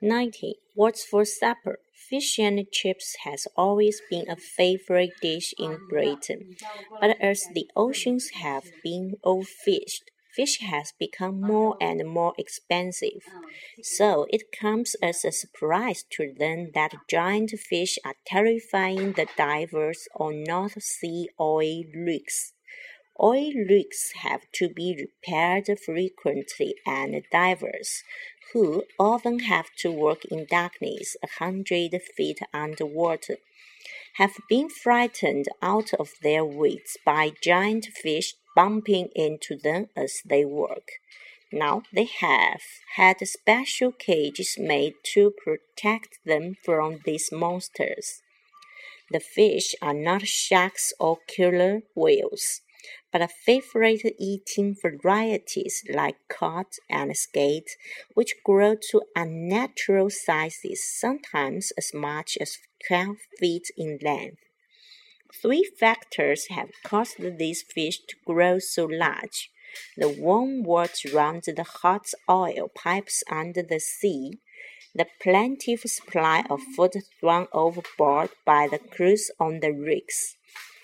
90. What's for supper? Fish and chips has always been a favorite dish in Britain, but as the oceans have been overfished, fish has become more and more expensive. So it comes as a surprise to them that giant fish are terrifying the divers on North Sea oil rigs. Oil rigs have to be repaired frequently and divers, who often have to work in darkness a hundred feet underwater, have been frightened out of their wits by giant fish bumping into them as they work. Now they have had special cages made to protect them from these monsters. The fish are not sharks or killer whales but favorite eating varieties like cod and skate, which grow to unnatural sizes, sometimes as much as 12 feet in length. Three factors have caused these fish to grow so large. The warm water around the hot oil pipes under the sea, the plentiful supply of food thrown overboard by the crews on the rigs,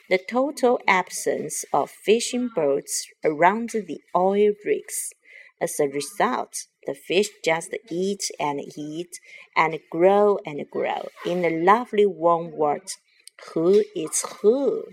the total absence of fishing boats around the oil rigs. As a result, the fish just eat and eat and grow and grow in the lovely warm water. Who is who?